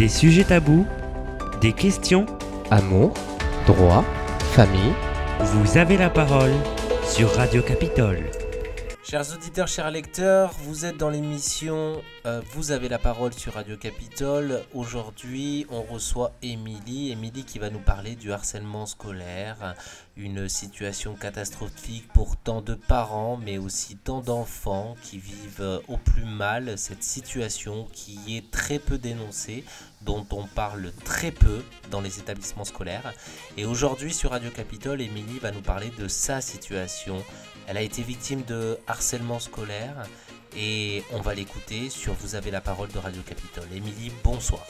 Des sujets tabous, des questions, Amour, droit, famille. vous avez la parole sur Radio Capitole. Chers auditeurs, chers lecteurs, vous êtes dans l'émission euh, Vous avez la parole sur Radio Capitole. Aujourd'hui, on reçoit Émilie. Émilie qui va nous parler du harcèlement scolaire, une situation catastrophique pour tant de parents, mais aussi tant d'enfants qui vivent euh, au plus mal cette situation qui est très peu dénoncée, dont on parle très peu dans les établissements scolaires. Et aujourd'hui, sur Radio Capitole, Émilie va nous parler de sa situation. Elle a été victime de harcèlement scolaire et on va l'écouter sur Vous avez la parole de Radio Capitole. Émilie, bonsoir.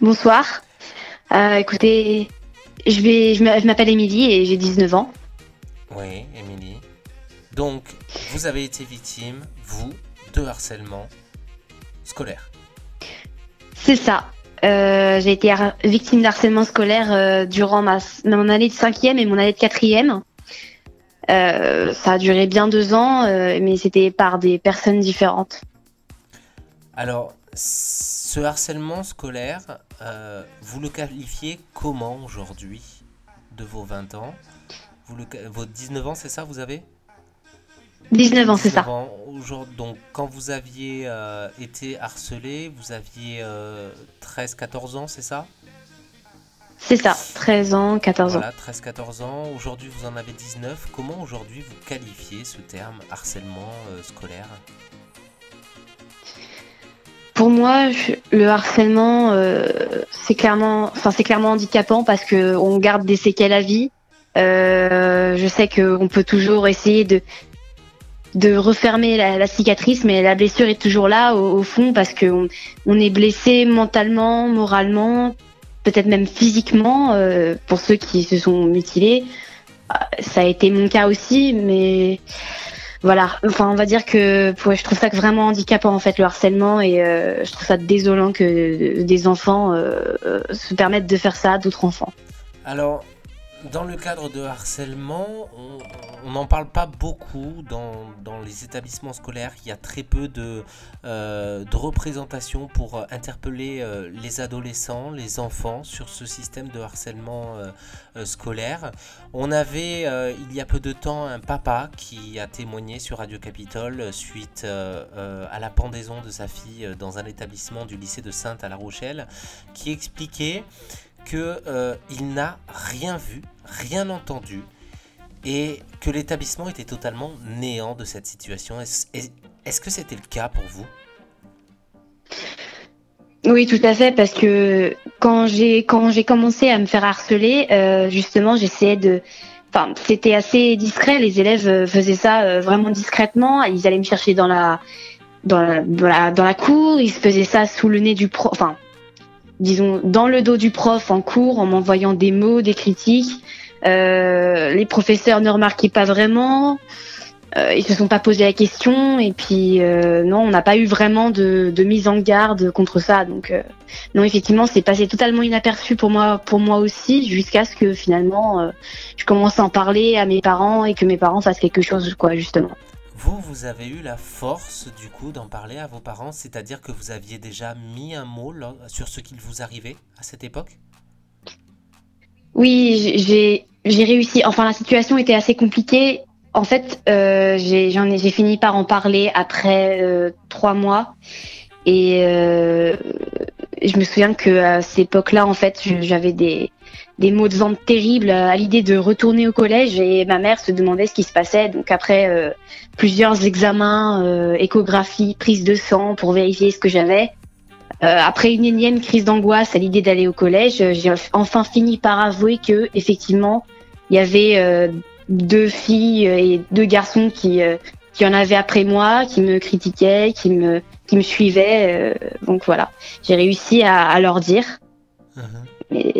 Bonsoir. Euh, écoutez, je, vais, je m'a- je m'appelle Émilie et j'ai 19 ans. Oui, Émilie. Donc, vous avez été victime, vous, de harcèlement scolaire. C'est ça. Euh, j'ai été victime d'harcèlement scolaire euh, durant mon année de cinquième et mon année de quatrième. Euh, ça a duré bien deux ans, mais c'était par des personnes différentes. Alors, ce harcèlement scolaire, vous le qualifiez comment aujourd'hui de vos 20 ans? Vous Vos 19 ans, c'est ça, vous avez? 19 ans, c'est ça. 19 ans. Aujourd'hui, donc, quand vous aviez euh, été harcelé, vous aviez 13-14 ans, c'est ça? C'est ça. 13 ans, 14 ans. Voilà, 13-14 ans. Aujourd'hui, vous en avez 19. Comment aujourd'hui vous qualifiez ce terme harcèlement euh, scolaire Pour moi, je- le harcèlement, euh, c'est clairement, enfin c'est clairement handicapant parce que on garde des séquelles à vie. Euh, je sais qu'on peut toujours essayer de de refermer la, cicatrice, mais la blessure est toujours là au, fond parce que on, est blessé mentalement, moralement, peut-être même physiquement euh, pour ceux qui se sont mutilés. Euh, Ça a été mon cas aussi, mais voilà, enfin on va dire que je trouve ça vraiment handicapant en fait le harcèlement et euh, je trouve ça désolant que des enfants se permettent de faire ça à d'autres enfants. Alors, dans le cadre de harcèlement, on- n'en parle pas beaucoup dans, les établissements scolaires. Il y a très peu de, euh, de représentation pour euh, interpeller euh, les adolescents, les enfants sur ce système de harcèlement euh, scolaire. On avait il y a peu de temps un papa qui a témoigné sur Radio Capitole suite à la pendaison de sa fille dans un établissement du lycée de Sainte à La Rochelle, qui expliquait que euh, il n'a rien vu, rien entendu, et que l'établissement était totalement néant de cette situation. Est-ce est- est-ce que c'était le cas pour vous? Oui, tout à fait, parce que quand j'ai quand j'ai commencé à me faire harceler, euh, justement, j'essayais de, enfin, c'était assez discret. Les élèves euh, faisaient ça euh, vraiment discrètement. Ils allaient me chercher dans la dans la, dans la dans la cour. Ils faisaient ça sous le nez du prof, enfin, disons dans le dos du prof en cours, en m'envoyant des mots, des critiques. Euh, les professeurs ne remarquaient pas vraiment. Euh, ils se sont pas posé la question et puis euh, non, on n'a pas eu vraiment de, de mise en garde contre ça. Donc euh, non, effectivement, c'est passé totalement inaperçu pour moi, pour moi aussi, jusqu'à ce que finalement euh, je commence à en parler à mes parents et que mes parents fassent quelque chose, quoi, justement. Vous, vous avez eu la force du coup d'en parler à vos parents, c'est-à-dire que vous aviez déjà mis un mot sur ce qu'il vous arrivait à cette époque? Oui, j'ai réussi. Enfin, la situation était assez compliquée. En fait, euh, j'ai fini par en parler après euh, trois mois. Et euh, je me souviens que à cette époque-là, en fait, j'avais des des maux de ventre terribles à l'idée de retourner au collège et ma mère se demandait ce qui se passait. Donc après euh, plusieurs examens, euh, échographie, prise de sang pour vérifier ce que j'avais. Euh, après une énième crise d'angoisse à l'idée d'aller au collège, euh, j'ai enfin fini par avouer que effectivement il y avait euh, deux filles et deux garçons qui euh, qui en avaient après moi, qui me critiquaient, qui me qui me suivaient. euh, donc voilà, j'ai réussi à, à leur dire, mais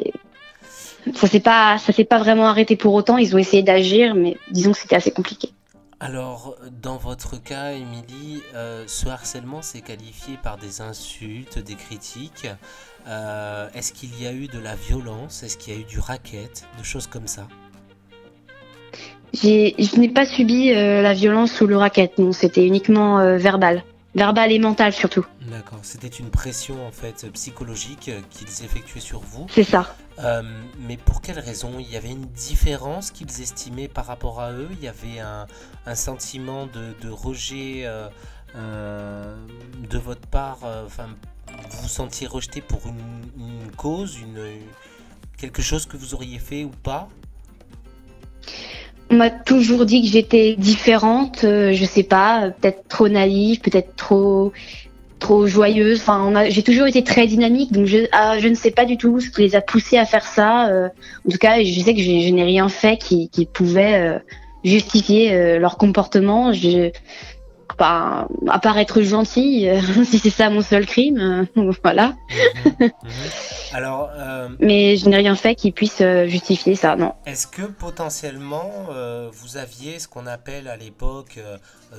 ça s'est pas ça s'est pas vraiment arrêté pour autant. Ils ont essayé d'agir, mais disons que c'était assez compliqué. Alors, dans votre cas, Émilie, euh, ce harcèlement s'est qualifié par des insultes, des critiques. Euh, Est-ce qu'il y a eu de la violence? Est-ce qu'il y a eu du racket? De choses comme ça je n'ai pas subi euh, la violence ou le racket, non, c'était uniquement verbal. verbal et mental surtout. D'accord, c'était une pression en fait psychologique qu'ils effectuaient sur vous. C'est ça. Euh, mais pour quelle raison? Il y avait une différence qu'ils estimaient par rapport à eux? Il y avait un, sentiment de, rejet euh, euh, de votre part Enfin, vous vous sentiez rejeté pour une, cause, quelque chose que vous auriez fait ou pas? On m'a toujours dit que j'étais différente, je sais pas, peut-être trop naïve, peut-être trop trop joyeuse. Enfin, j'ai toujours été très dynamique, donc je, ah, je ne sais pas du tout ce qui les a poussés à faire ça. Euh, en tout cas, je sais que je, n'ai rien fait qui, qui pouvait euh, justifier leur comportement. Je, pas, à part être gentil, euh, si c'est ça mon seul crime, euh, voilà. Mhm, mhm. Alors, euh, mais je n'ai rien fait qui puisse justifier ça, non. Est-ce que potentiellement vous aviez ce qu'on appelle à l'époque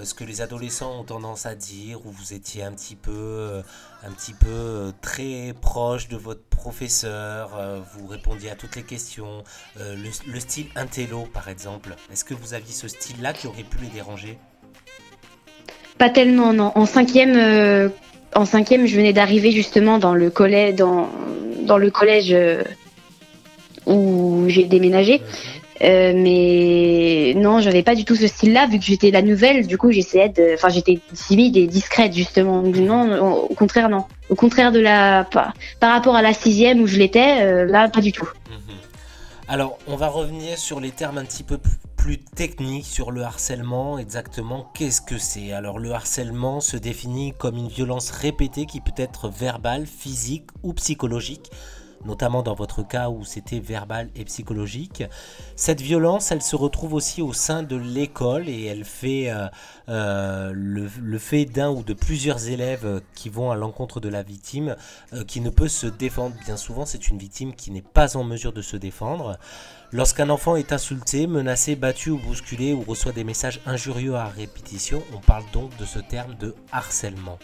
ce que les adolescents ont tendance à dire, où vous étiez un petit peu, un petit peu très proche de votre professeur, vous répondiez à toutes les questions, le, le style intello par exemple? Est-ce que vous aviez ce style-là qui aurait pu les déranger? Pas tellement, non. En cinquième, euh, en cinquième, je venais d'arriver justement dans le collège, dans, dans le collège euh, où j'ai déménagé. Euh, mais non, j'avais pas du tout ce style-là, vu que j'étais la nouvelle. Du coup, j'essayais de, enfin, j'étais timide et discrète justement. Non, au contraire, non. Au contraire de la, par, rapport à la sixième où je l'étais, là, pas du tout. Mhm. Alors, on va revenir sur les termes un petit peu plus plus technique sur le harcèlement, exactement. Qu'est-ce que c'est? Alors le harcèlement se définit comme une violence répétée qui peut être verbale, physique ou psychologique notamment dans votre cas où c'était verbal et psychologique. Cette violence, elle se retrouve aussi au sein de l'école et elle fait euh, euh, le, fait d'un ou de plusieurs élèves qui vont à l'encontre de la victime euh, qui ne peut se défendre. Bien souvent, c'est une victime qui n'est pas en mesure de se défendre. Lorsqu'un enfant est insulté, menacé, battu ou bousculé ou reçoit des messages injurieux à répétition, on parle donc de ce terme de harcèlement.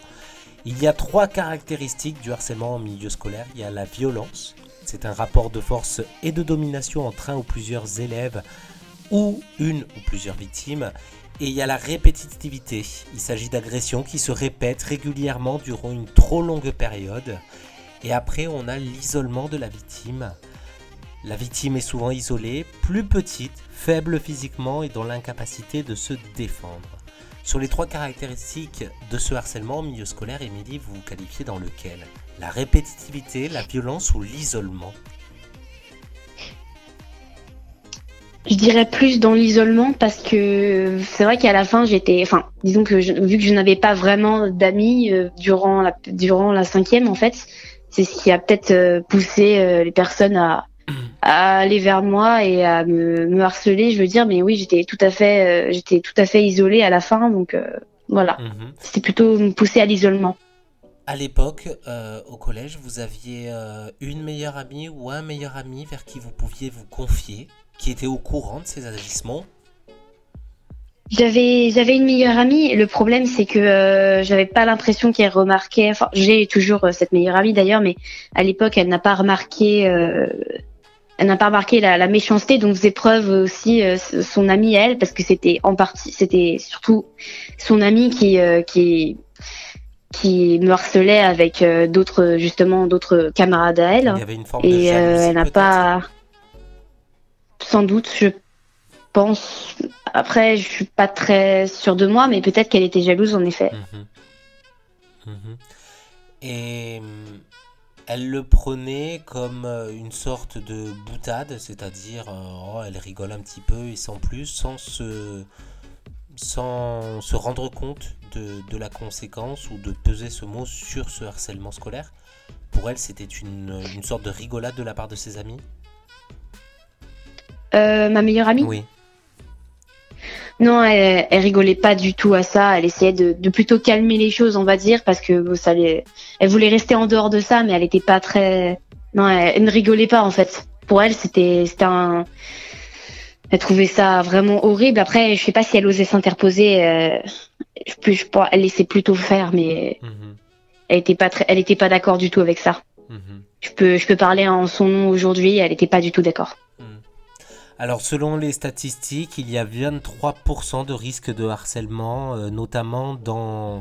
Il y a trois caractéristiques du harcèlement en milieu scolaire. Il y a la violence, c'est un rapport de force et de domination entre un ou plusieurs élèves ou une ou plusieurs victimes. Et il y a la répétitivité. Il s'agit d'agressions qui se répètent régulièrement durant une trop longue période. Et après, on a l'isolement de la victime. La victime est souvent isolée, plus petite, faible physiquement et dans l'incapacité de se défendre. Sur les trois caractéristiques de ce harcèlement au milieu scolaire, Émilie, vous vous qualifiez dans lequel? La répétitivité, la violence ou l'isolement? Je dirais plus dans l'isolement parce que c'est vrai qu'à la fin j'étais, enfin, disons que vu que je n'avais pas vraiment d'amis euh, durant la durant la cinquième en fait, c'est ce qui a peut-être euh, poussé euh, les personnes à à aller vers moi et à me, harceler. Je veux dire, mais oui, j'étais tout à fait, euh, j'étais tout à fait isolée à la fin, donc euh, voilà. Mhm. C'était plutôt me pousser à l'isolement. À l'époque, euh, au collège, vous aviez une meilleure amie ou un meilleur ami vers qui vous pouviez vous confier, qui était au courant de ces agissements? J'avais j'avais une meilleure amie. Le problème c'est que j'avais pas l'impression qu'elle remarquait. Enfin, j'ai toujours cette meilleure amie d'ailleurs, mais à l'époque elle n'a pas remarqué elle n'a pas remarqué la, méchanceté dont faisait preuve aussi euh, son amie elle, parce que c'était en partie, c'était surtout son amie qui euh, qui qui me harcelait avec euh, d'autres justement d'autres camarades à elle. Il y avait une forme et elle n'a pas, sans doute, je pense. Après, je suis pas très sûre de moi, mais peut-être qu'elle était jalouse en effet. Mhm. Mhm. Et elle le prenait comme euh, une sorte de boutade, c'est-à-dire euh, oh, elle rigole un petit peu et sans plus, sans se, sans se rendre compte de, la conséquence ou de peser ce mot sur ce harcèlement scolaire. Pour elle, c'était une, une, sorte de rigolade de la part de ses amis? Euh, Ma meilleure amie? Oui. Non, elle, rigolait pas du tout à ça. Elle essayait de, plutôt calmer les choses, on va dire, parce que ça elle voulait rester en dehors de ça, mais elle était pas très. Non, elle, ne rigolait pas en fait. Pour elle, c'était, c'était un. Elle trouvait ça vraiment horrible. Après, je sais pas si elle osait s'interposer. Euh, je, je, elle laissait plutôt faire, mais mhm. elle était pas très, elle était pas d'accord du tout avec ça. Mhm. Je peux, je peux parler en son nom aujourd'hui. Elle était pas du tout d'accord. Alors selon les statistiques, il y a 23% de risque de harcèlement, euh, notamment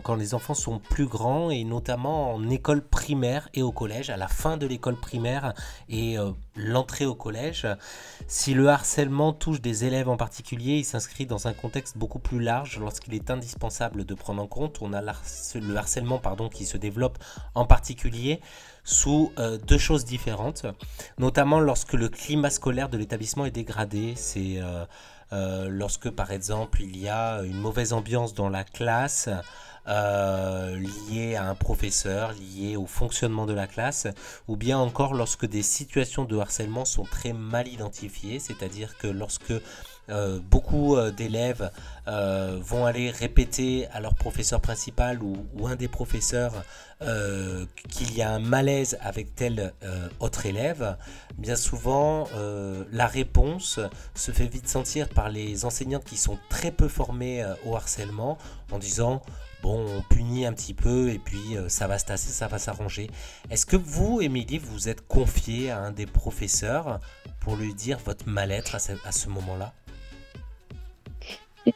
quand les enfants sont plus grands et notamment en école primaire et au collège, à la fin de l'école primaire et euh, l'entrée au collège. Si le harcèlement touche des élèves en particulier, il s'inscrit dans un contexte beaucoup plus large lorsqu'il est indispensable de prendre en compte. On a le harcèlement qui se développe en particulier sous euh, deux choses différentes, notamment lorsque le climat scolaire de l'établissement est dégradé. C'est euh, euh, lorsque, par exemple, il y a une mauvaise ambiance dans la classe. liée à un professeur, liée au fonctionnement de la classe, ou bien encore lorsque des situations de harcèlement sont très mal identifiées, c'est-à-dire que lorsque beaucoup d'élèves euh, vont aller répéter à leur professeur principal ou, un des professeurs qu'il y a un malaise avec tel autre élève. Bien souvent, la réponse se fait vite sentir par les enseignantes qui sont très peu formées au harcèlement en disant bon, on punit un petit peu et puis ça va se tasser, ça va s'arranger. Est-ce que vous, Émilie, vous êtes confiée à un des professeurs pour lui dire votre mal-être à ce moment-là?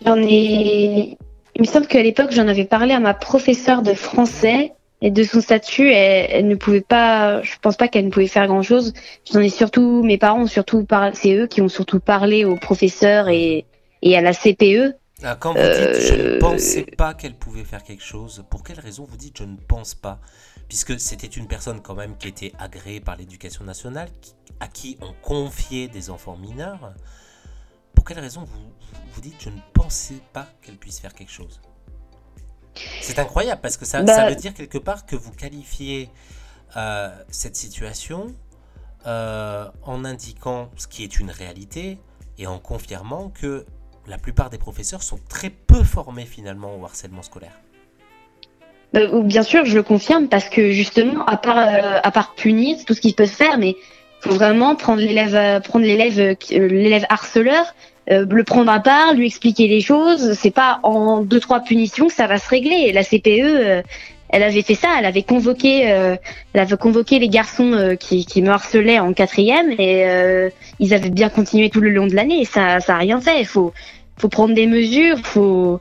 J'en ai. Il me semble qu'à l'époque, j'en avais parlé à ma professeure de français et de son statut, elle, ne pouvait pas. Je pense pas qu'elle ne pouvait faire grand chose. J'en ai surtout. Mes parents ont surtout parlé. C'est eux qui ont surtout parlé aux professeurs et, et à la CPE. Ah, quand vous dites je ne euh, pensais pas qu'elle pouvait faire quelque chose, pour quelle raison vous dites je ne pense pas? Puisque c'était une personne quand même qui était agréée par l'éducation nationale, à qui on confiait des enfants mineurs. Pour quelle raison vous, vous dites je ne pensais pas qu'elle puisse faire quelque chose? C'est incroyable parce que ça, bah veut dire quelque part que vous qualifiez euh, cette situation euh, en indiquant ce qui est une réalité et en confirmant que la plupart des professeurs sont très peu formés finalement au harcèlement scolaire. Bah, bien sûr, je le confirme parce que justement, à part, euh, à part punir, tout ce qui peut se faire, mais faut vraiment prendre l'élève, prendre l'élève, l'élève harceleur euh, le prendre à part, lui expliquer les choses. C'est pas en deux trois punitions que ça va se régler. la CPE, euh, elle avait fait ça. Elle avait convoqué, euh, elle avait convoqué les garçons qui, qui me harcelaient en quatrième et ils avaient bien continué tout le long de l'année. Ça, ça a rien fait. Faut, faut prendre des mesures. Faut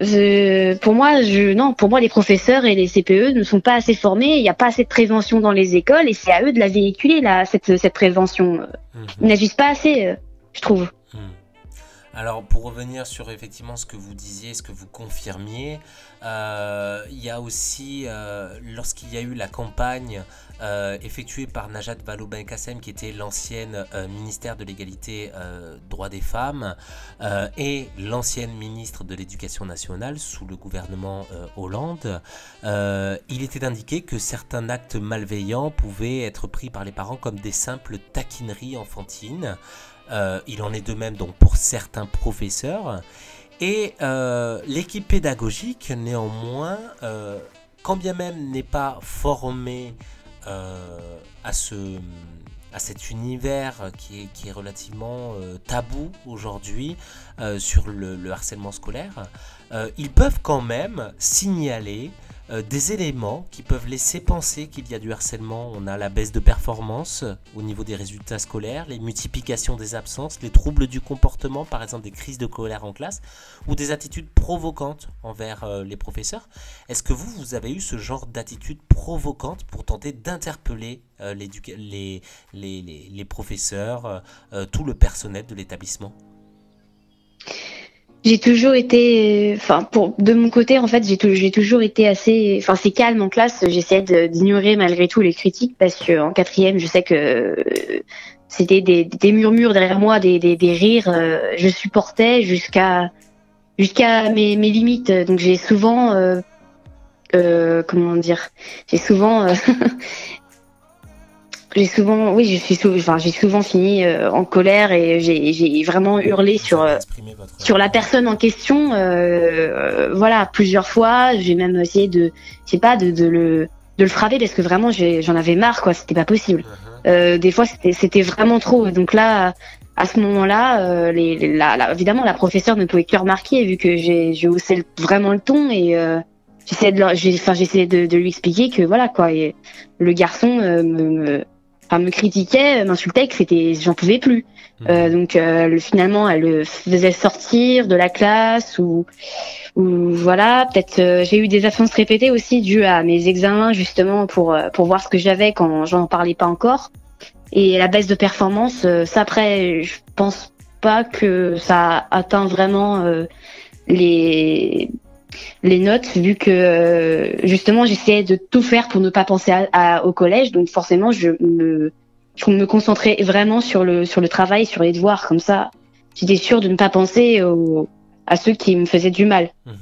pour moi, je, non, pour moi, les professeurs et les CPE ne sont pas assez formés. Il n'y a pas assez de prévention dans les écoles et c'est à eux de la véhiculer là, cette, cette prévention. Mhm. Ils n'agissent pas assez, je trouve. Alors pour revenir sur effectivement ce que vous disiez, ce que vous confirmiez, euh, il y a aussi euh, lorsqu'il y a eu la campagne euh, effectuée par Najat Vallaud-Belkacem qui était l'ancienne ministère de l'égalité droits des femmes et l'ancienne ministre de l'éducation nationale sous le gouvernement Hollande, il était indiqué que certains actes malveillants pouvaient être pris par les parents comme des simples taquineries enfantines. Euh, il en est de même donc pour certains professeurs. Et euh, l'équipe pédagogique, néanmoins, euh, quand bien même n'est pas formée à, ce, à cet univers qui est relativement tabou aujourd'hui sur le, harcèlement scolaire, ils peuvent quand même signaler euh, des éléments qui peuvent laisser penser qu'il y a du harcèlement. On a la baisse de performance au niveau des résultats scolaires, les multiplications des absences, les troubles du comportement, par exemple des crises de colère en classe, ou des attitudes provocantes envers euh, les professeurs. Est-ce que vous, vous avez eu ce genre d'attitude provocante pour tenter d'interpeller euh, les, professeurs, tout le personnel de l'établissement? J'ai toujours été, enfin, pour de mon côté, en fait, j'ai toujours été assez, enfin, c'est calme en classe. J'essayais d'ignorer malgré tout les critiques parce que en quatrième, je sais que c'était des, des, murmures derrière moi, des, des, des rires. Euh, je supportais jusqu'à jusqu'à mes, mes limites. Donc j'ai souvent, euh, euh, comment dire, j'ai souvent j'ai souvent, oui, je suis souvent, enfin, j'ai souvent fini euh, en colère et j'ai vraiment hurlé sur euh, sur la personne en question. Euh, voilà, plusieurs fois. J'ai même essayé de, je sais pas, de, de, le de le frapper parce que vraiment j'en avais marre, quoi. C'était pas possible. Uh-huh. des fois, c'était vraiment trop. Donc là, à ce moment-là, les, la, évidemment, la professeure ne pouvait que remarquer vu que j'ai haussé vraiment le ton et j'essayais de, enfin, j'essayais de, de, lui expliquer que voilà quoi. Et le garçon me enfin me critiquait, m'insultait, que c'était, j'en pouvais plus. Euh, donc euh, finalement, elle le faisait sortir de la classe ou, ou voilà. Peut-être euh, j'ai eu des absences répétées aussi dues à mes examens justement pour euh, pour voir ce que j'avais quand j'en parlais pas encore. Et la baisse de performance, ça après, je pense pas que ça atteint vraiment les les notes vu que justement j'essayais de tout faire pour ne pas penser à, au collège donc forcément je me je me concentrer vraiment sur le, sur le travail, sur les devoirs. Comme ça, j'étais sûre de ne pas penser à ceux qui me faisaient du mal. Mhm.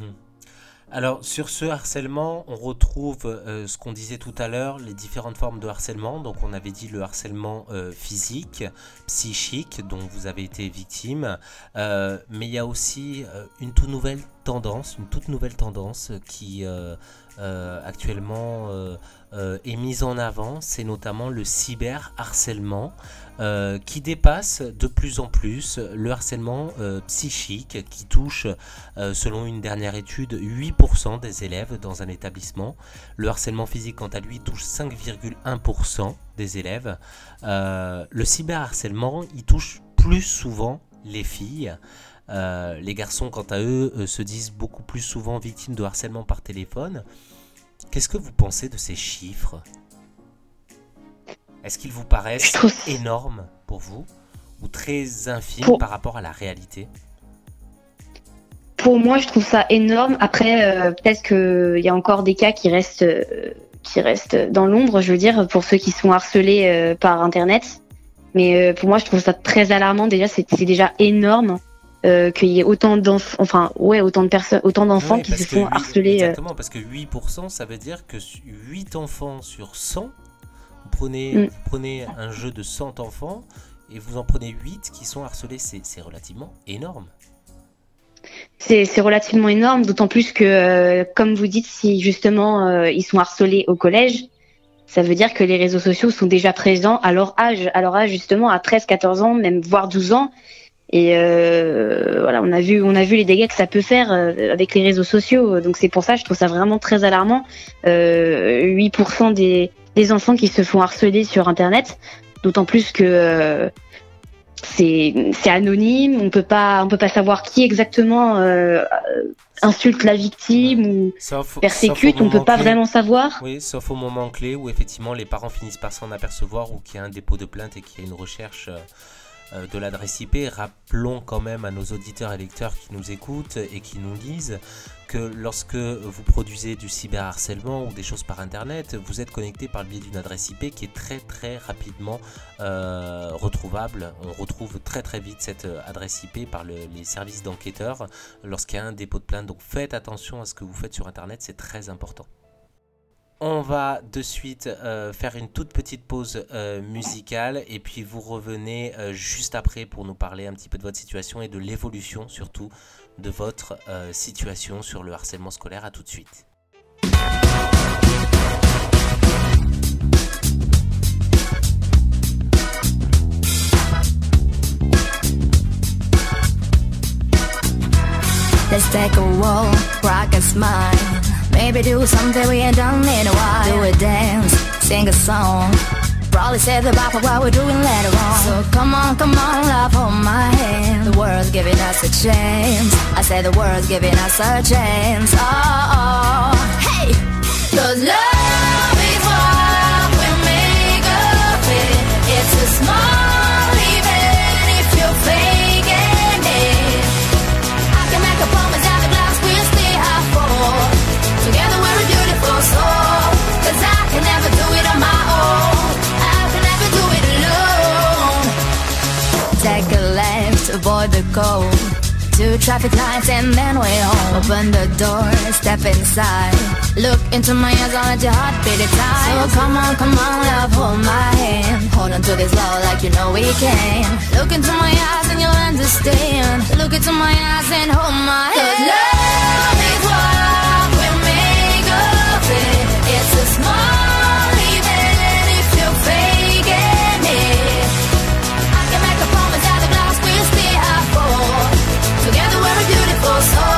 Alors sur ce harcèlement, on retrouve euh, ce qu'on disait tout à l'heure, les différentes formes de harcèlement. Donc on avait dit le harcèlement euh, physique, psychique, dont vous avez été victime. Euh, mais il y a aussi une toute nouvelle tendance, une toute nouvelle tendance qui actuellement euh, est mise en avant, c'est notamment le cyberharcèlement euh, qui dépasse de plus en plus le harcèlement euh, psychique qui touche, selon une dernière étude, 8% des élèves dans un établissement. Le harcèlement physique, quant à lui, touche 5,1% des élèves. le cyberharcèlement, il touche plus souvent les filles. les garçons, quant à eux, se disent beaucoup plus souvent victimes de harcèlement par téléphone. Qu'est-ce que vous pensez de ces chiffres? Est-ce qu'ils vous paraissent énormes pour vous ou très infimes par rapport à la réalité? Pour moi, je trouve ça énorme. Après, euh, peut-être qu'il y a encore des cas qui restent, euh, qui restent dans l'ombre, je veux dire, pour ceux qui sont harcelés euh, par Internet. Mais pour moi, je trouve ça très alarmant. Déjà, c'est déjà énorme. Euh, qu'il y ait autant d'enfants, enfin ouais, autant de personnes, autant d'enfants qui se font harceler. Euh. Exactement, parce que 8%, ça veut dire que 8 enfants sur 100, vous prenez, mm. vous prenez un jeu de 100 enfants et vous en prenez 8 qui sont harcelés, c'est relativement énorme. C'est relativement énorme, d'autant plus que, euh, comme vous dites, si justement ils sont harcelés au collège, ça veut dire que les réseaux sociaux sont déjà présents à leur âge, à leur âge justement à 13, 14 ans, même voire 12 ans. Et euh, voilà, on a vu, on a vu les dégâts que ça peut faire euh, avec les réseaux sociaux. Donc c'est pour ça, je trouve ça vraiment très alarmant. Euh, 8% des, des enfants qui se font harceler sur Internet, d'autant plus que euh, c'est anonyme. On peut pas, on peut pas savoir qui exactement insulte la victime ou persécute. on peut pas vraiment savoir. Oui, sauf au moment clé où effectivement les parents finissent par s'en apercevoir ou qu'il y a un dépôt de plainte et qu'il y a une recherche de l'adresse IP, rappelons quand même à nos auditeurs et lecteurs qui nous écoutent et qui nous lisent que lorsque vous produisez du cyberharcèlement ou des choses par internet, vous êtes connecté par le biais d'une adresse IP qui est très très rapidement euh, retrouvable. On retrouve très très vite cette adresse IP par les services d'enquêteurs lorsqu'il y a un dépôt de plainte. Donc faites attention à ce que vous faites sur internet, c'est très important. On va de suite euh, faire une toute petite pause euh, musicale et puis vous revenez euh, juste après pour nous parler un petit peu de votre situation et de l'évolution surtout de votre situation sur le harcèlement scolaire. À tout de suite. Maybe do something we ain't done in a while. Do a dance, sing a song. Probably say the vibe of what we're doing later on. So come on, come on, love, hold my hand. The world's giving us a chance. I say the world's giving us a chance. Oh, oh. hey, love is what we make of it. It's a small avoid the cold. Two traffic lights and then we're home. Open the door, step inside. Look into my eyes, I'll let your heart beat it tight. So come on, come on, love, hold my hand. Hold on to this love like you know we can. Look into my eyes and you'll understand. Look into my eyes and hold my hand. love we're a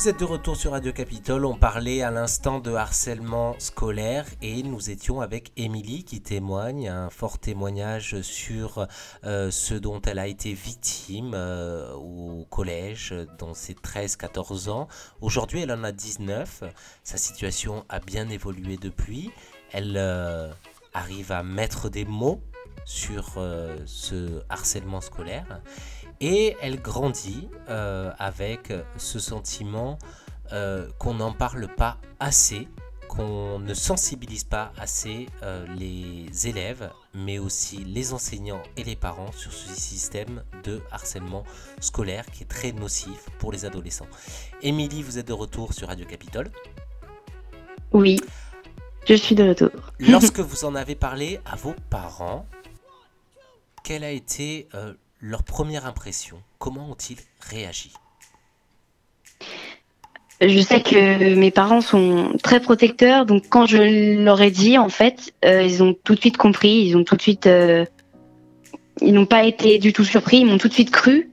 Vous êtes de retour sur Radio Capitole. On parlait à l'instant de harcèlement scolaire et nous étions avec Émilie qui témoigne, un fort témoignage sur euh, ce dont elle a été victime euh, au collège dans ses 13-14 ans. Aujourd'hui, elle en a 19. Sa situation a bien évolué depuis. Elle euh, arrive à mettre des mots sur ce harcèlement scolaire et elle grandit euh, avec ce sentiment euh, qu'on n'en parle pas assez, qu'on ne sensibilise pas assez euh, les élèves, mais aussi les enseignants et les parents sur ce système de harcèlement scolaire qui est très nocif pour les adolescents. Émilie, vous êtes de retour sur Radio Capitole Oui, je suis de retour. Lorsque vous en avez parlé à vos parents, quel a été leur première impression Comment ont-ils réagi? Je sais que mes parents sont très protecteurs, donc quand je leur ai dit, en fait, euh, ils ont tout de suite compris, ils ont tout de suite, euh, ils n'ont pas été du tout surpris, ils m'ont tout de suite cru.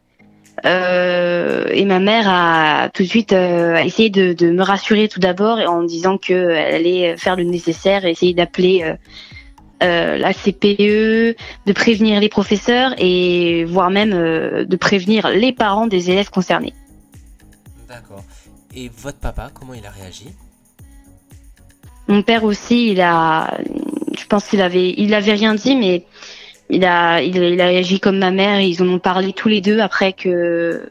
Euh, et ma mère a tout de suite essayé de, me rassurer tout d'abord en disant qu'elle allait faire le nécessaire, essayer d'appeler euh, la CPE, de prévenir les professeurs et voire même euh, de prévenir les parents des élèves concernés. D'accord. Et votre papa, comment il a réagi? Mon père aussi, il a, je pense qu'il avait, il avait rien dit, mais il a, il, a réagi comme ma mère. Ils en ont parlé tous les deux après que,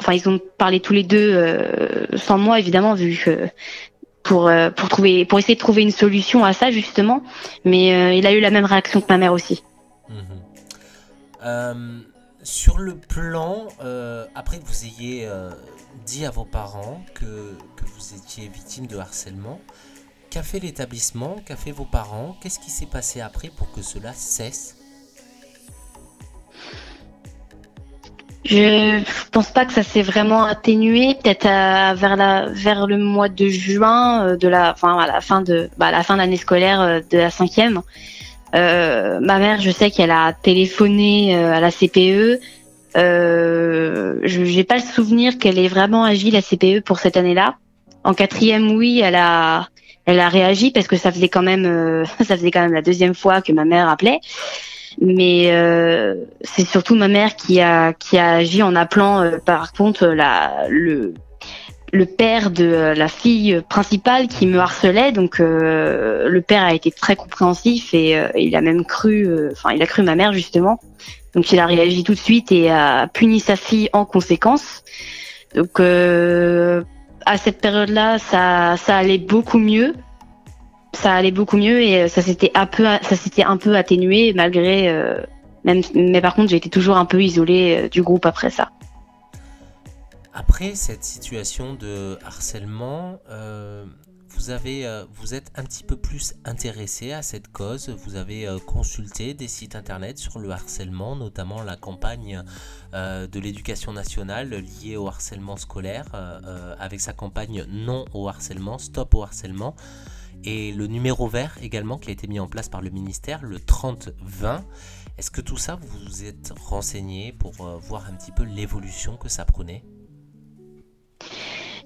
enfin, ils ont parlé tous les deux euh, sans moi évidemment, vu que pour euh, pour trouver pour essayer de trouver une solution à ça justement. Mais euh, il a eu la même réaction que ma mère aussi. Mhm. euh, sur le plan après que vous ayez dit à vos parents que, que vous étiez victime de harcèlement qu'a fait l'établissement qu'a fait vos parents? Qu'est-ce qui s'est passé après pour que cela cesse? Je pense pas que ça s'est vraiment atténué. Peut-être vers la vers le mois de juin euh, de la, enfin à la fin de bah, la fin de l'année scolaire euh, de la cinquième. Euh, ma mère, je sais qu'elle a téléphoné à la CPE. Euh, je n'ai pas le souvenir qu'elle ait vraiment agi la CPE pour cette année-là. En quatrième, oui, elle a elle a réagi parce que ça faisait quand même ça faisait quand même la deuxième fois que ma mère appelait mais euh, c'est surtout ma mère qui a qui a agi en appelant euh, par contre la le le père de la fille principale qui me harcelait. Donc euh, le père a été très compréhensif et il a même cru enfin il a cru ma mère justement. Donc il a réagi tout de suite et a puni sa fille en conséquence. Donc à cette période là ça ça allait beaucoup mieux ça allait beaucoup mieux et euh, ça s'était un peu atténué malgré euh, mais par contre j'ai été toujours un peu isolée euh, du groupe après ça. Après cette situation de harcèlement, vous avez vous êtes un petit peu plus intéressé à cette cause. Vous avez consulté des sites internet sur le harcèlement, notamment la campagne de l'éducation nationale liée au harcèlement scolaire, avec sa campagne non au harcèlement, stop au harcèlement et le numéro vert également qui a été mis en place par le ministère, le 3020. Est-ce que tout ça, vous vous êtes renseigné pour euh, voir un petit peu l'évolution que ça prenait?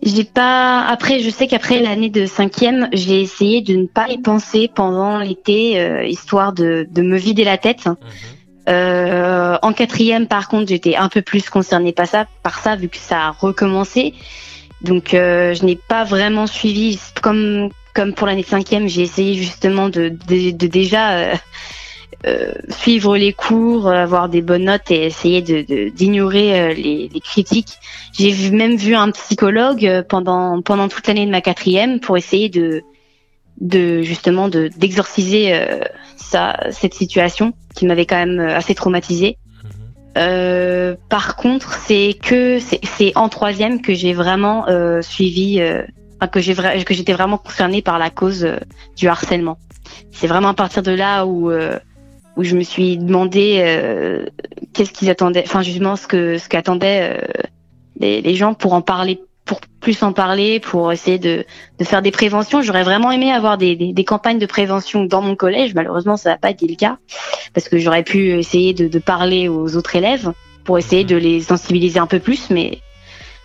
J'ai pas. Après, je sais qu'après l'année de cinquième, j'ai essayé de ne pas y penser pendant l'été, euh, histoire de, me vider la tête. Mhm. Euh, en quatrième, par contre, j'étais un peu plus concernée par ça, par ça, vu que ça a recommencé. Donc, je n'ai pas vraiment suivi comme comme pour l'année cinquième, j'ai essayé justement de, déjà euh, euh, suivre les cours, avoir des bonnes notes et essayer d'ignorer euh, les, critiques. J'ai même vu un psychologue pendant pendant toute l'année de ma quatrième pour essayer de de justement de d'exorciser cette situation qui m'avait quand même assez traumatisée. Mhm. par contre, c'est que c'est en troisième que j'ai vraiment suivi que j'ai que j'étais vraiment concernée par la cause euh, du harcèlement. C'est vraiment à partir de là où euh, où je me suis demandé euh, qu'est-ce qu'ils attendaient, enfin justement ce que ce qu'attendaient les, les, gens pour en parler, pour plus en parler, pour essayer de, de faire des préventions. J'aurais vraiment aimé avoir des, des, des, campagnes de prévention dans mon collège. Malheureusement, ça n'a pas été le cas parce que j'aurais pu essayer de, de parler aux autres élèves pour essayer de les sensibiliser un peu plus, mais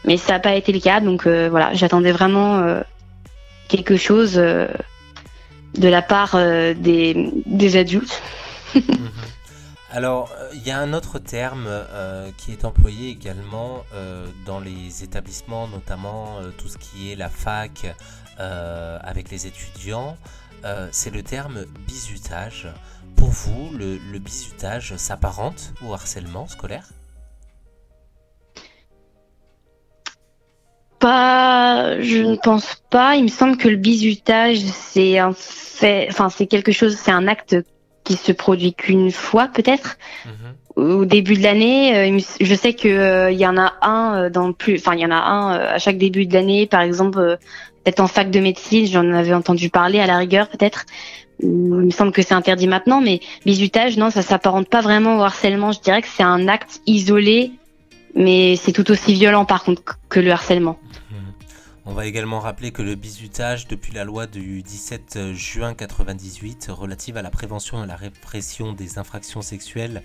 mais ça n'a pas été le cas. Donc voilà, j'attendais vraiment quelque chose de la part des, adultes. Alors, euh, il y a un autre terme euh, qui est employé également euh, dans les établissements, notamment tout ce qui est la fac avec les étudiants, c'est le terme bizutage. Pour vous, le, le bizutage s'apparente au harcèlement scolaire? Pas, je ne pense pas. Il me semble que le bizutage, c'est un fait, enfin c'est quelque chose, c'est un acte qui se produit qu'une fois peut-être mhm. au début de l'année. Euh, je sais que euh, il y en a un euh, dans plus, enfin il y en a un à chaque début de l'année, par exemple peut-être en fac de médecine, j'en avais entendu parler à la rigueur peut-être. Il me semble que c'est interdit maintenant, mais bisutage, non, ça s'apparente pas vraiment au harcèlement. Je dirais que c'est un acte isolé, mais c'est tout aussi violent par contre que le harcèlement. On va également rappeler que le bizutage, depuis la loi du 17 juin 98 relative à la prévention et la répression des infractions sexuelles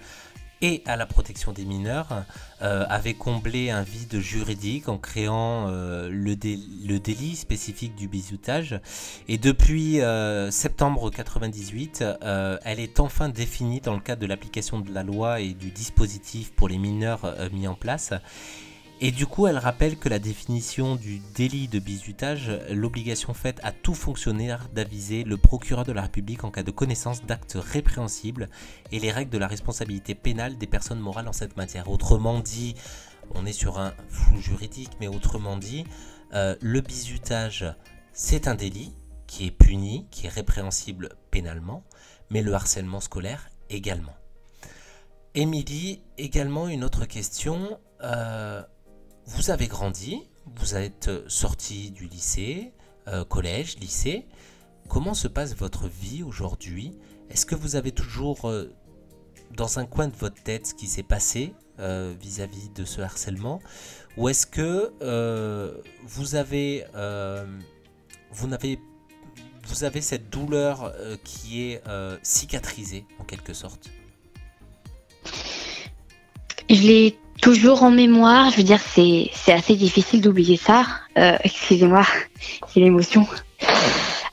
et à la protection des mineurs, euh, avait comblé un vide juridique en créant euh, le, délit spécifique du bizutage. Et depuis euh, septembre 98, elle est enfin définie dans le cadre de l'application de la loi et du dispositif pour les mineurs mis en place. Et du coup, elle rappelle que la définition du délit de bizutage, l'obligation faite à tout fonctionnaire d'aviser le procureur de la République en cas de connaissance d'actes répréhensibles et les règles de la responsabilité pénale des personnes morales en cette matière. Autrement dit, on est sur un flou juridique, mais autrement dit, euh, le bizutage, c'est un délit qui est puni, qui est répréhensible pénalement, mais le harcèlement scolaire également. Émilie, également une autre question. Euh, vous avez grandi, vous êtes sorti du lycée, euh, collège, lycée. Comment se passe votre vie aujourd'hui? Est-ce que vous avez toujours euh, dans un coin de votre tête ce qui s'est passé euh, vis-à-vis de ce harcèlement? Ou est-ce que vous avez vous n'avez vous avez cette douleur qui est cicatrisée en quelque sorte? Je l'ai toujours en mémoire. Je veux dire, c'est c'est assez difficile d'oublier ça. Euh, excusez-moi, c'est l'émotion.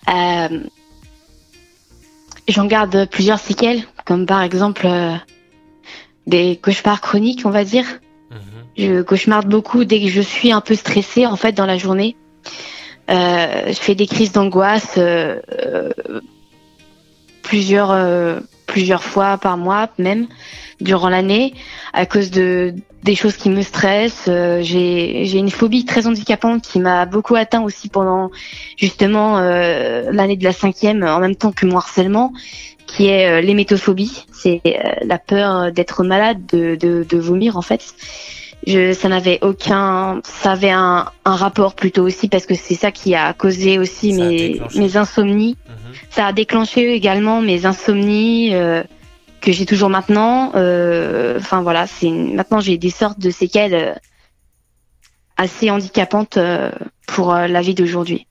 Euh, J'en garde plusieurs séquelles, comme par exemple euh, des cauchemars chroniques, on va dire. Mhm. Je cauchemarde beaucoup dès que je suis un peu stressée en fait dans la journée. Euh, je fais des crises d'angoisse euh, plusieurs plusieurs fois par mois même durant l'année à cause de des choses qui me stressent. Euh, j'ai j'ai une phobie très handicapante qui m'a beaucoup atteint aussi pendant justement euh, l'année de la cinquième, en même temps que mon harcèlement, qui est euh, l'hémétophobie. C'est la peur d'être malade, de, de, de vomir en fait. Je, ça n'avait aucun, ça avait un, un, rapport plutôt aussi parce que c'est ça qui a causé aussi mes, mes insomnies. Mhm. Ça a déclenché également mes insomnies. Euh, que j'ai toujours maintenant. Euh, enfin voilà, c'est maintenant j'ai des sortes de séquelles euh, assez handicapantes pour la vie d'aujourd'hui.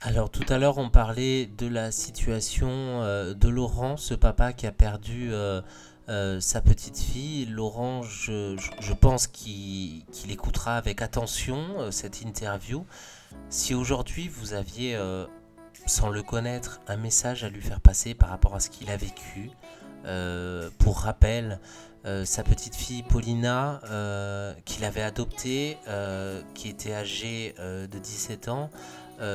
Alors tout à l'heure on parlait de la situation de Laurent, ce papa qui a perdu sa petite fille. Laurent, je, pense qu'il écoutera avec attention cette interview. Si aujourd'hui vous aviez sans le connaître, un message à lui faire passer par rapport à ce qu'il a vécu. Euh, pour rappel, euh, sa petite fille Paulina, euh, qu'il avait adoptée, qui était âgée de 17 ans,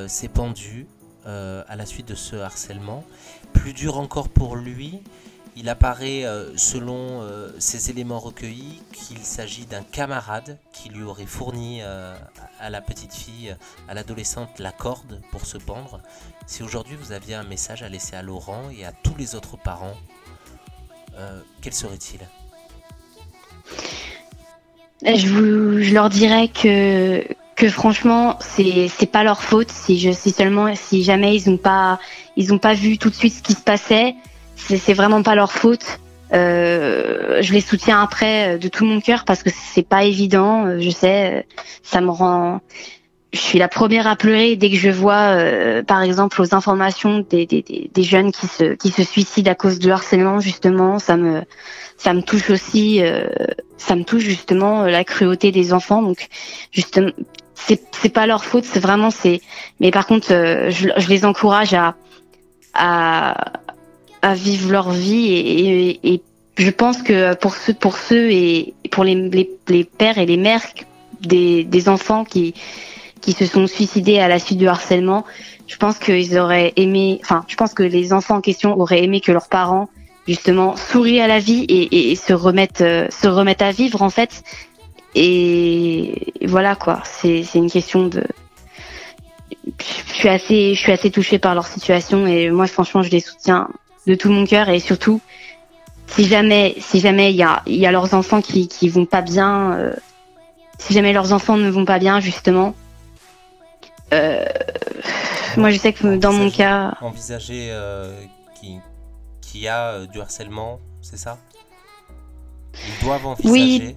s'est pendue à la suite de ce harcèlement. Plus dur encore pour lui, il apparaît, euh, selon euh, ces éléments recueillis, qu'il s'agit d'un camarade qui lui aurait fourni euh, à la petite fille, à l'adolescente, la corde pour se pendre. Si aujourd'hui vous aviez un message à laisser à Laurent et à tous les autres parents, quel serait-il? Je, leur dirais que que franchement c'est pas leur faute si je si seulement si jamais ils ont pas pas vu tout de suite ce qui se passait c'est vraiment pas leur faute. Euh, je les soutiens après euh, de tout mon cœur parce que c'est pas évident. Euh, je sais, ça me rend je suis la première à pleurer dès que je vois, euh, par exemple, aux informations des, des, des, jeunes qui se, qui se suicident à cause de harcèlement, justement. Ça me, ça me touche aussi, euh, ça me touche justement la cruauté des enfants. Donc, justement, c'est, c'est pas leur faute, c'est vraiment, c'est. Mais par contre, je, je, les encourage à, à, à vivre leur vie et, et, et, je pense que pour ceux, pour ceux et pour les, les, les pères et les mères des, des enfants qui qui se sont suicidés à la suite du harcèlement, je pense qu'ils auraient aimé, enfin, je pense que les enfants en question auraient aimé que leurs parents justement sourient à la vie et, et, se remettent, euh, se remettent à vivre en fait. Et voilà quoi, c'est une question de. Je suis assez, je suis assez touchée par leur situation et moi franchement je les soutiens de tout mon cœur et surtout si jamais, si jamais il y a, y a leurs enfants qui, qui vont pas bien, euh, si jamais leurs enfants ne vont pas bien justement, euh, moi, je sais que dans mon cas. Envisager euh, qui, y a euh, du harcèlement, c'est ça? Ils doivent envisager. Oui.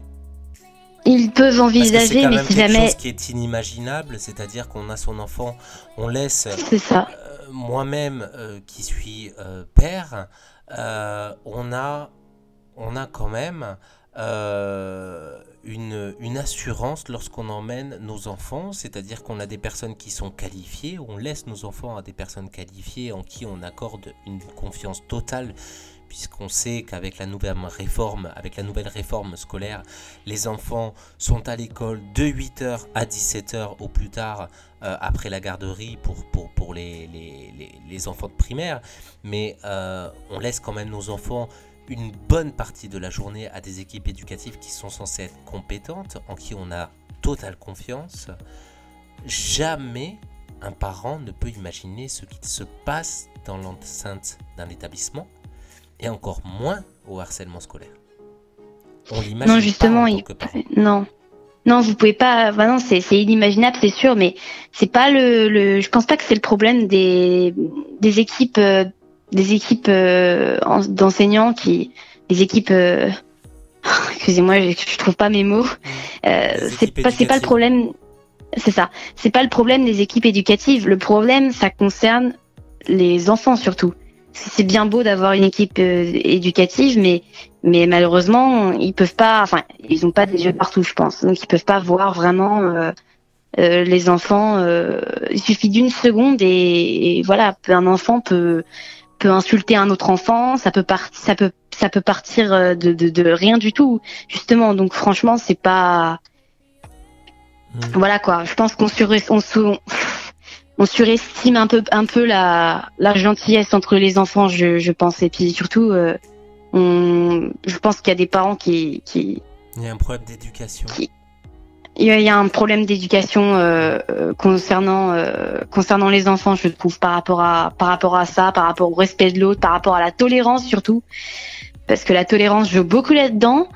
Ils peuvent envisager, mais si jamais. C'est chose qui est inimaginable, c'est-à-dire qu'on a son enfant, on laisse. C'est ça. Moi-même, qui suis père, on a, on a quand même une, une assurance lorsqu'on emmène nos enfants, c'est-à-dire qu'on a des personnes qui sont qualifiées, on laisse nos enfants à des personnes qualifiées en qui on accorde une confiance totale puisqu'on sait qu'avec la nouvelle réforme, avec la nouvelle réforme scolaire, les enfants sont à l'école de 8h à 17h au plus tard euh, après la garderie pour, les, enfants de primaire, mais euh, on laisse quand même nos enfants une bonne partie de la journée à des équipes éducatives qui sont censées être compétentes, en qui on a totale confiance, jamais un parent ne peut imaginer ce qui se passe dans l'enceinte d'un établissement, et encore moins au harcèlement scolaire. On l'imagine non, justement, non. Non, vous pouvez pas. non, c'est inimaginable, c'est sûr, mais c'est pas le, le. Je pense pas que c'est le problème des des équipes euh, des équipes euh, d'enseignants qui, des équipes, euh, excusez-moi, je, je, trouve pas mes mots. C'est pas, c'est pas le problème. C'est ça. C'est pas le problème des équipes éducatives. Le problème, ça concerne les enfants surtout. C'est bien beau d'avoir une équipe éducative, mais mais malheureusement, ils peuvent pas. Enfin, ils ont pas des yeux partout, je pense. Donc, ils peuvent pas voir vraiment. Euh, les enfants, euh, il suffit d'une seconde et, et, voilà, un enfant peut peut insulter un autre enfant, ça peut partir, ça peut, ça peut partir euh, de, de, de, rien du tout, justement. Donc franchement, c'est pas, hmm. voilà quoi. Je pense qu'on sur, on, on, surestime un peu, un peu la, la gentillesse entre les enfants, je, je pense. Et puis surtout, euh, on, je pense qu'il y a des parents qui, qui, il y a un problème d'éducation il y a un problème d'éducation euh, euh, concernant euh, concernant les enfants, je trouve, par rapport à par rapport à ça, par rapport au respect de l'autre, par rapport à la tolérance surtout, parce que la tolérance joue beaucoup là-dedans.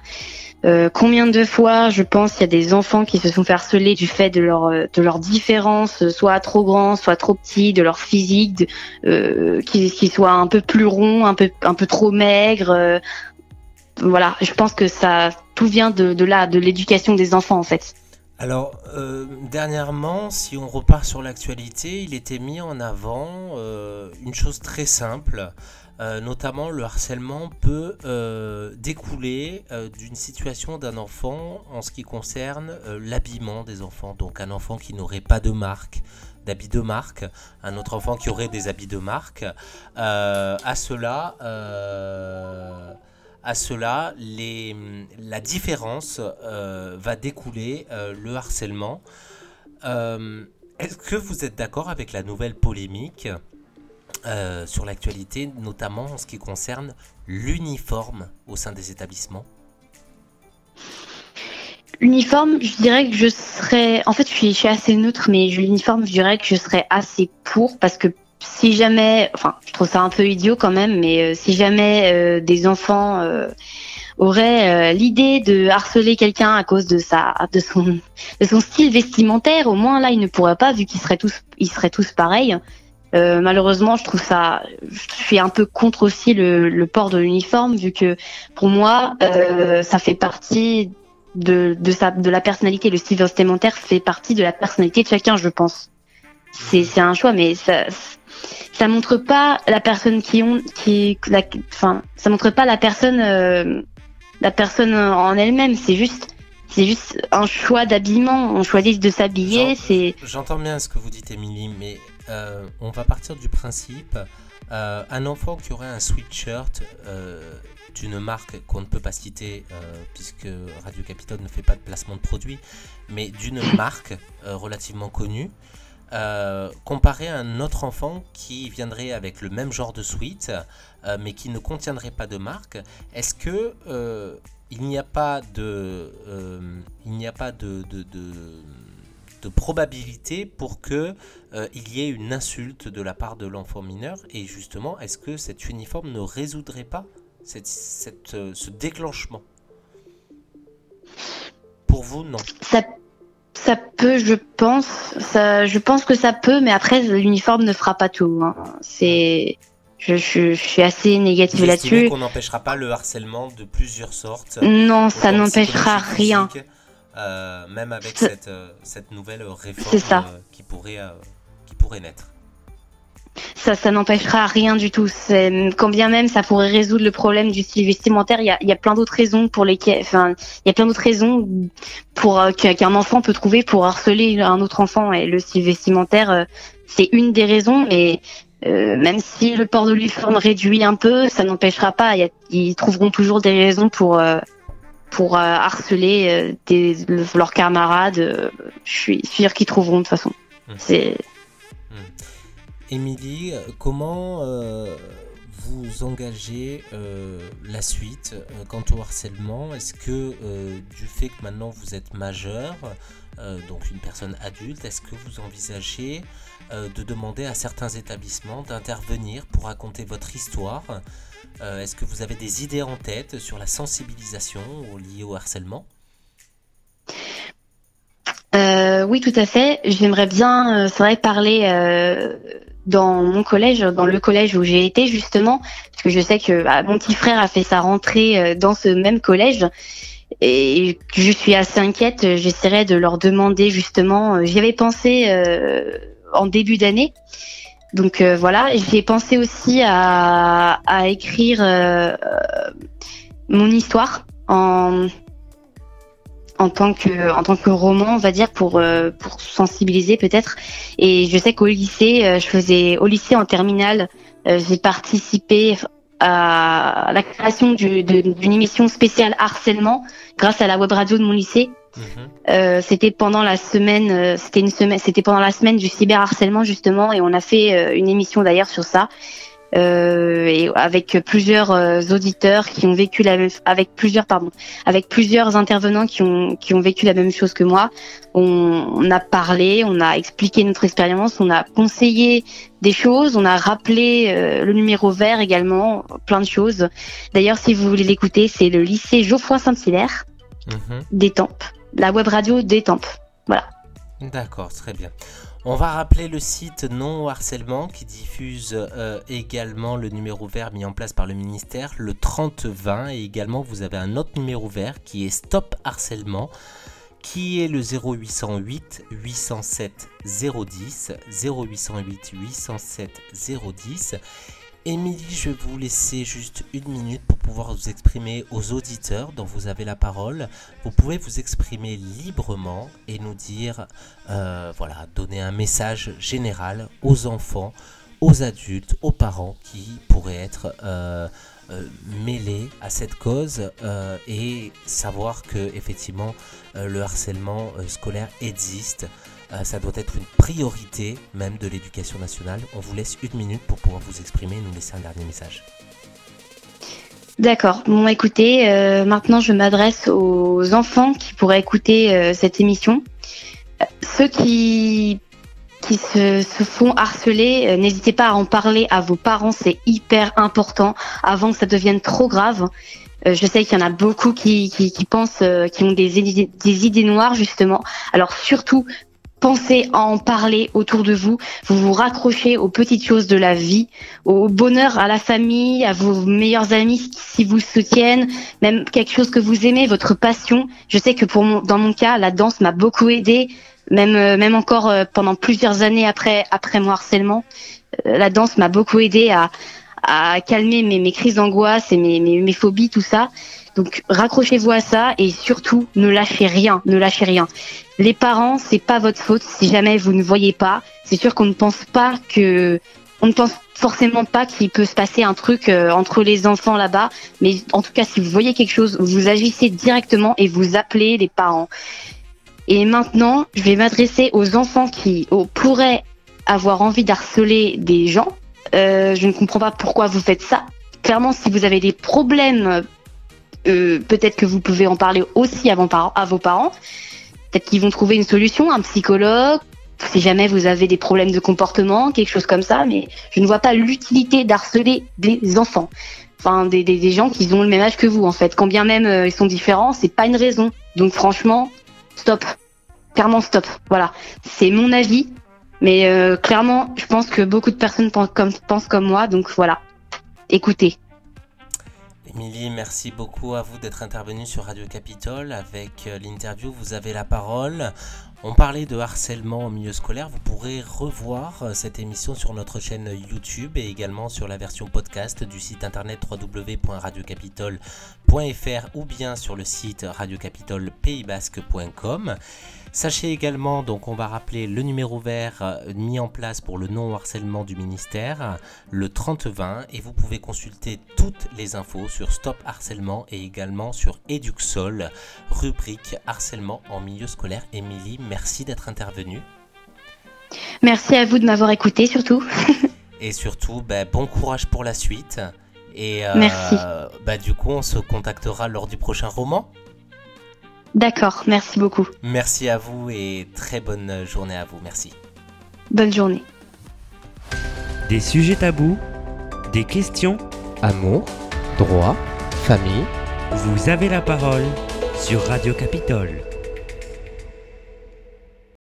Combien de fois, je pense, il y a des enfants qui se sont fait harceler du fait de leur de leurs différences, soit trop grands, soit trop petits, de leur physique, de, qui, qui soient un peu plus ronds, un peu un peu trop maigres. voilà, je pense que ça tout vient de, là, de l'éducation des enfants en fait. Alors, euh, dernièrement, si on repart sur l'actualité, il était mis en avant euh, une chose très simple, euh, notamment le harcèlement peut découler d'une situation d'un enfant en ce qui concerne l'habillement des enfants. Donc un enfant qui n'aurait pas de marque, d'habits de marque, un autre enfant qui aurait des habits de marque. à cela la différence euh, va découler euh, le harcèlement. Euh, est-ce que vous êtes d'accord avec la nouvelle polémique? Sur l'actualité, notamment en ce qui concerne l'uniforme au sein des établissements L'uniforme, je dirais que je serais. En fait, je suis, assez neutre, mais l'uniforme, je dirais que je serais assez pour parce que si jamais, enfin, je trouve ça un peu idiot quand même, mais euh, si jamais euh, des enfants euh, auraient l'idée de harceler quelqu'un à cause de sa, de son, de son style vestimentaire, au moins là, ils ne pourraient pas, vu qu'ils seraient tous, ils seraient tous pareils. Malheureusement, je trouve ça, je suis un peu contre aussi le, le port de l'uniforme, vu que pour moi, ça fait partie de, de, sa, de la personnalité. Le style vestimentaire fait partie de la personnalité de chacun, je pense. C'est, c'est un choix, mais ça, ça montre pas la personne qui ont, qui, la, enfin, ça montre pas la personne, euh, la personne en elle-même. C'est juste, c'est juste un choix d'habillement. On choisit de s'habiller. C'est. J'entends bien ce que vous dites, Émilie, mais euh, on va partir du principe, euh, un enfant qui aurait un sweatshirt d'une marque qu'on ne peut pas citer puisque Radio Capitole ne fait pas de placement de produits, mais d'une marque relativement connue. Euh, comparé à un autre enfant qui viendrait avec le même genre de suite, euh, mais qui ne contiendrait pas de marque, est-ce que euh, il n'y a pas de, il n'y a pas de, de, de, probabilité pour que il y ait une insulte de la part de l'enfant mineur Et justement, est-ce que cet uniforme ne résoudrait pas cette, cette, ce déclenchement? Pour vous, non. Ça peut, je pense. Ça, je pense que ça peut, mais après, l'uniforme ne fera pas tout. Hein. C'est. Je, je, suis assez négative là-dessus. qu'on n'empêchera pas le harcèlement de plusieurs sortes? Non, ça n'empêchera rien. Euh, même avec cette, euh, cette nouvelle réforme euh, qui, pourrait, qui pourrait naître ça, ça n'empêchera rien du tout. Quand bien même ça pourrait résoudre le problème du style vestimentaire, il y a, y a plein d'autres raisons pour lesquelles, enfin, il y a plein d'autres raisons pour euh, qu'un enfant peut trouver pour harceler un autre enfant. Et le style vestimentaire, euh, c'est une des raisons. Mais euh, même si le port de l'uniforme réduit un peu, ça n'empêchera pas. ils trouveront toujours des raisons pour pour harceler des, leurs camarades. je suis sûre qu'ils trouveront de toute façon. Mmh. C'est Émilie, comment euh, vous engagez euh, la suite euh, quant au harcèlement? Est-ce que du fait que maintenant vous êtes majeur, donc une personne adulte, est-ce que vous envisagez de demander à certains établissements d'intervenir pour raconter votre histoire Est-ce que vous avez des idées en tête sur la sensibilisation liée au harcèlement? Oui, tout à fait. J'aimerais bien, vrai, parler dans mon collège, dans le collège où j'ai été justement, parce que je sais que bah, mon petit frère a fait sa rentrée euh, dans ce même collège et je suis assez inquiète. J'essaierai de leur demander justement. Euh, j'y avais pensé euh, en début d'année. Donc voilà, j'ai pensé aussi à, écrire mon histoire en en tant que en tant que roman, on va dire pour euh, pour sensibiliser peut-être. Et je sais qu'au lycée, euh, je faisais au lycée en terminale, euh, j'ai participé à la création d'une émission spéciale harcèlement grâce à la web radio de mon lycée. Mhm. c'était pendant la semaine, c'était une semaine, c'était pendant la semaine du cyberharcèlement justement, et on a fait une émission d'ailleurs sur ça. Euh, et avec plusieurs euh, auditeurs qui ont vécu la même, avec plusieurs pardon, avec plusieurs intervenants qui ont qui ont vécu la même chose que moi. On, on a parlé, on a expliqué notre expérience, on a conseillé des choses, on a rappelé euh, le numéro vert également, plein de choses. D'ailleurs, si vous voulez l'écouter, c'est le lycée Geoffroy Saint-Hilaire mhm. d'Étampes, la web radio d'Étampes. Voilà. D'accord, très bien. On va rappeler le site Non Harcèlement qui diffuse euh, également le numéro vert mis en place par le ministère, le 3020. Et également, vous avez un autre numéro vert qui est Stop Harcèlement, qui est le 0808 807 010. 0808 807 010. Émilie, je vais vous laisser juste une minute pour pouvoir vous exprimer aux auditeurs dont vous avez la parole. Vous pouvez vous exprimer librement et nous dire, euh, voilà, donner un message général aux enfants, aux adultes, aux parents qui pourraient être euh, euh, mêlés à cette cause et savoir que effectivement le harcèlement scolaire existe. Euh, ça doit être une priorité même de l'éducation nationale. On vous laisse une minute pour pouvoir vous exprimer et nous laisser un dernier message. D'accord. Bon, écoutez, euh, maintenant je m'adresse aux enfants qui pourraient écouter euh, cette émission. Ceux qui qui se, font harceler, n'hésitez pas à en parler à vos parents, c'est hyper important avant que ça devienne trop grave. je sais qu'il y en a beaucoup qui, qui, pensent, qui ont des, des idées noires justement. Alors surtout, pensez à en parler autour de vous. Vous vous raccrochez aux petites choses de la vie, au bonheur, à la famille, à vos meilleurs amis si vous soutiennent, même quelque chose que vous aimez, votre passion. Je sais que pour mon, dans mon cas, la danse m'a beaucoup aidé, même euh, même encore euh, pendant plusieurs années après après mon harcèlement. Euh, la danse m'a beaucoup aidé à à calmer mes, mes crises d'angoisse et mes, mes, mes phobies, tout ça. Donc raccrochez-vous à ça et surtout ne lâchez rien, ne lâchez rien. Les parents, c'est pas votre faute si jamais vous ne voyez pas. C'est sûr qu'on ne pense pas que on ne pense forcément pas qu'il peut se passer un truc euh, entre les enfants là-bas, mais en tout cas si vous voyez quelque chose, vous agissez directement et vous appelez les parents. Et maintenant, je vais m'adresser aux enfants qui pourraient avoir envie d'harceler des gens. Euh, je ne comprends pas pourquoi vous faites ça. Clairement, si vous avez des problèmes euh, peut-être que vous pouvez en parler aussi à vos parents. À vos parents. Peut-être qu'ils vont trouver une solution, un psychologue, si jamais vous avez des problèmes de comportement, quelque chose comme ça. Mais je ne vois pas l'utilité d'harceler des enfants. Enfin, des, gens qui ont le même âge que vous, en fait. Quand bien même euh, ils sont différents, c'est pas une raison. Donc franchement, stop. Clairement, stop. Voilà. C'est mon avis. Mais euh, clairement, je pense que beaucoup de personnes pensent comme moi. Donc voilà. Écoutez. Émilie, merci beaucoup à vous d'être intervenue sur Radio Capitole avec euh, l'interview. Vous avez la parole. On parlait de harcèlement en milieu scolaire. Vous pourrez revoir euh, cette émission sur notre chaîne YouTube et également sur la version podcast du site internet www.radiocapitole.fr ou bien sur le site radiocapitole-paysbasque.com. Sachez également, donc on va rappeler le numéro vert euh, mis en place pour le non-harcèlement du ministère, le 3020, et vous pouvez consulter toutes les infos sur Stop Harcèlement et également sur Eduxol, rubrique harcèlement en milieu scolaire. Émilie, merci d'être intervenue. Merci à vous de m'avoir écouté surtout. et surtout, bah, bon courage pour la suite. Et euh, Merci. Bah, du coup, on se contactera lors du prochain roman. D'accord, merci beaucoup. Merci à vous et très bonne journée à vous. Merci. Bonne journée. Des sujets tabous, des questions, Amour, droit, famille. vous avez la parole sur Radio Capitole.